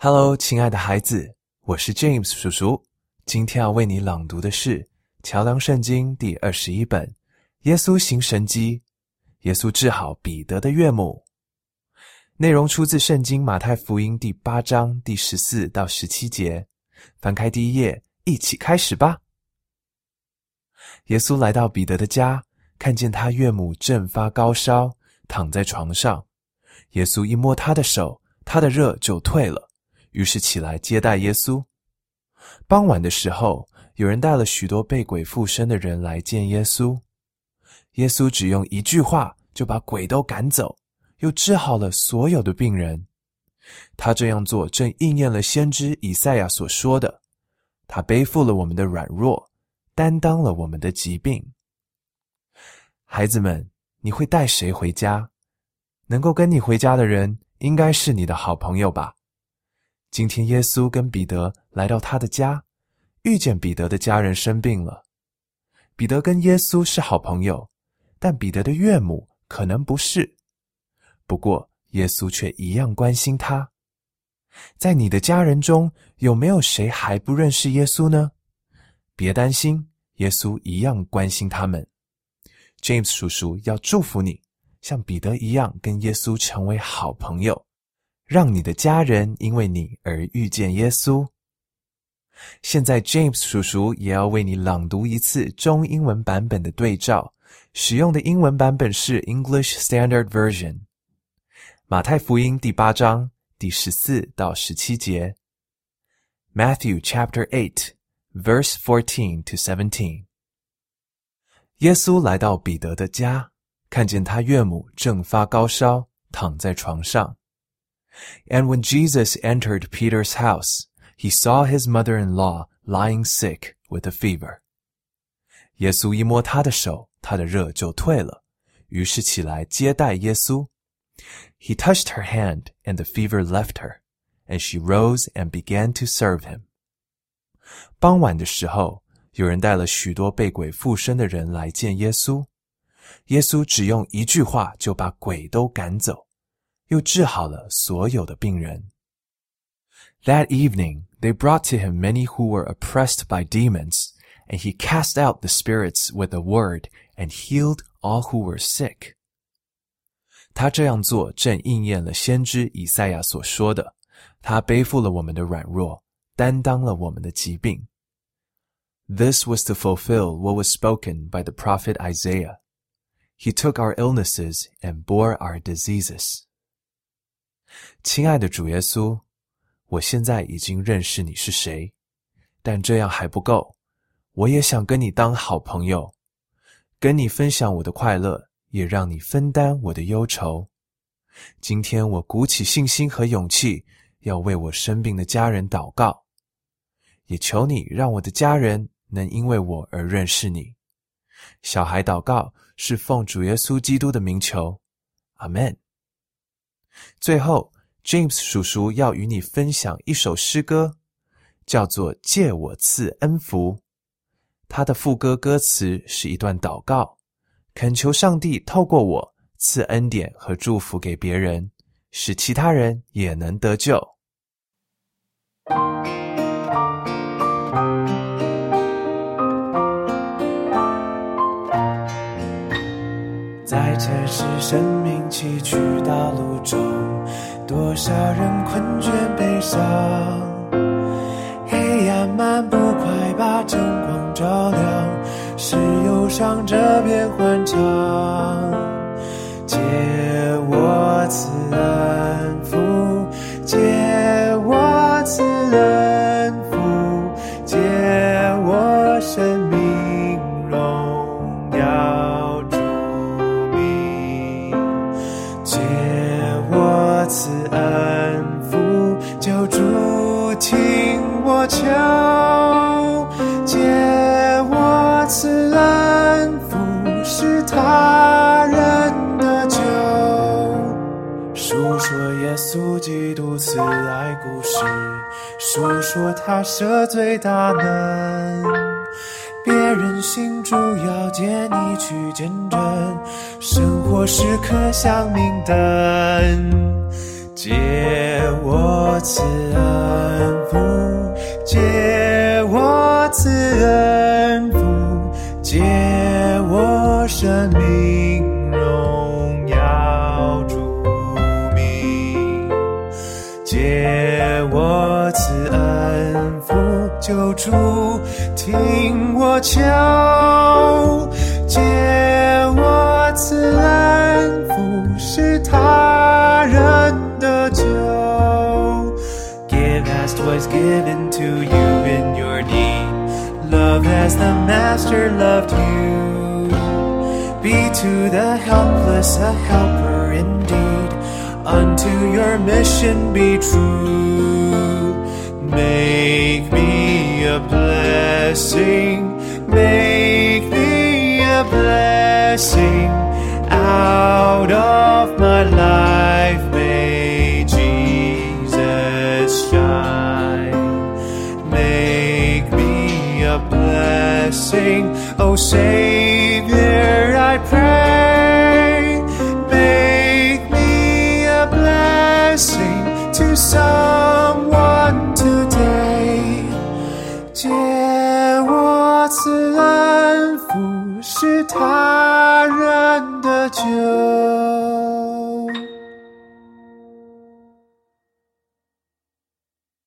Hello，亲爱的孩子，我是 James 叔叔。今天要为你朗读的是《桥梁圣经》第二十一本《耶稣行神迹》，耶稣治好彼得的岳母。内容出自圣经马太福音第八章第十四到十七节。翻开第一页，一起开始吧。耶稣来到彼得的家，看见他岳母正发高烧，躺在床上。耶稣一摸他的手，他的热就退了。于是起来接待耶稣。傍晚的时候，有人带了许多被鬼附身的人来见耶稣。耶稣只用一句话就把鬼都赶走，又治好了所有的病人。他这样做正应验了先知以赛亚所说的：“他背负了我们的软弱，担当了我们的疾病。”孩子们，你会带谁回家？能够跟你回家的人，应该是你的好朋友吧？今天，耶稣跟彼得来到他的家，遇见彼得的家人生病了。彼得跟耶稣是好朋友，但彼得的岳母可能不是。不过，耶稣却一样关心他。在你的家人中，有没有谁还不认识耶稣呢？别担心，耶稣一样关心他们。James 叔叔要祝福你，像彼得一样跟耶稣成为好朋友。让你的家人因为你而遇见耶稣。现在，James 叔叔也要为你朗读一次中英文版本的对照，使用的英文版本是 English Standard Version。马太福音第八章第十四到十七节。Matthew Chapter Eight, Verse Fourteen to Seventeen。耶稣来到彼得的家，看见他岳母正发高烧，躺在床上。And when Jesus entered Peter's house, he saw his mother-in-law lying sick with a fever. 耶稣一摸他的手，他的热就退了，于是起来接待耶稣。He touched her hand, and the fever left her, and she rose and began to serve him. 傍晚的时候，有人带了许多被鬼附身的人来见耶稣。耶稣只用一句话就把鬼都赶走。 又治好了所有的病人。That evening, they brought to him many who were oppressed by demons, and he cast out the spirits with a word and healed all who were sick. 他这样做正应验了先知以赛亚所说的：“他背负了我们的软弱，担当了我们的疾病。” This was to fulfill what was spoken by the prophet Isaiah. He took our illnesses and bore our diseases. 亲爱的主耶稣，我现在已经认识你是谁，但这样还不够。我也想跟你当好朋友，跟你分享我的快乐，也让你分担我的忧愁。今天我鼓起信心和勇气，要为我生病的家人祷告，也求你让我的家人能因为我而认识你。小孩祷告是奉主耶稣基督的名求，阿门。最后，James 叔叔要与你分享一首诗歌，叫做《借我赐恩福》。它的副歌歌词是一段祷告，恳求上帝透过我赐恩典和祝福给别人，使其他人也能得救。在城市生命崎岖道路中，多少人困倦悲伤，黑暗漫步快把晨光照亮，是忧伤这片欢畅，借我赐恩福，借我此恩福，借我生命荣耀主名，借主听我求，借我此恩福，是他人的救。述说耶稣基督慈爱故事，述说他赦罪大能。别人信主要借你去见证，生活时刻像明灯。借我此恩福，借我此恩福，借我生命荣耀主名，借我此恩福，救主听我求，借我 赐恩福，是他人的救。Give as 'twas given to you in your need. Love as the Master loved you. Be to the helpless a helper indeed. Unto your mission be true. Make me a blessing. Make me a blessing. Out of my life may Jesus shine. Make me a blessing, oh Savior, I pray. Make me a blessing to someone today. 借我赐恩福，是他 culture.